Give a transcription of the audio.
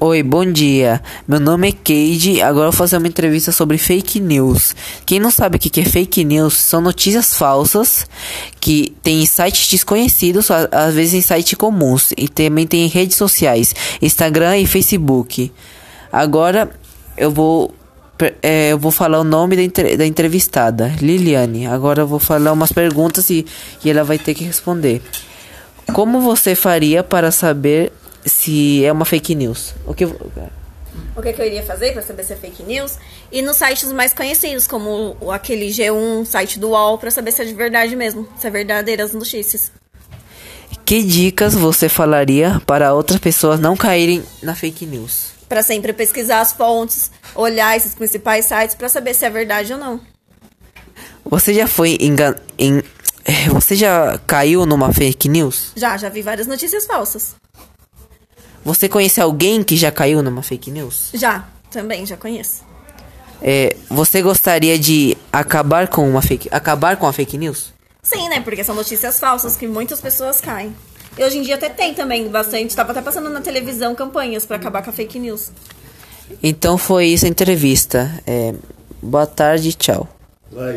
Oi, bom dia. Meu nome é Cade. Agora eu vou fazer uma entrevista sobre fake news. Quem não sabe o que é fake news são notícias falsas que tem em sites desconhecidos, às vezes em sites comuns, e também tem em redes sociais, Instagram e Facebook. Agora eu vou é, eu vou falar o nome da, da entrevistada, Liliane. Agora eu vou falar umas perguntas e, e ela vai ter que responder. Como você faria para saber se é uma fake news. O que, o que, que eu iria fazer para saber se é fake news? E nos sites mais conhecidos, como aquele G1, site do UOL, para saber se é de verdade mesmo, se é verdadeira as notícias. Que dicas você falaria para outras pessoas não caírem na fake news? Para sempre pesquisar as fontes, olhar esses principais sites para saber se é verdade ou não. Você já foi engan... Em... Você já caiu numa fake news? Já, já vi várias notícias falsas. Você conhece alguém que já caiu numa fake news? Já, também já conheço. É, você gostaria de acabar com uma fake, acabar com a fake news? Sim, né? Porque são notícias falsas que muitas pessoas caem. E hoje em dia até tem também bastante. Estava até passando na televisão campanhas para acabar com a fake news. Então foi isso a entrevista. É, boa tarde, tchau. Vai.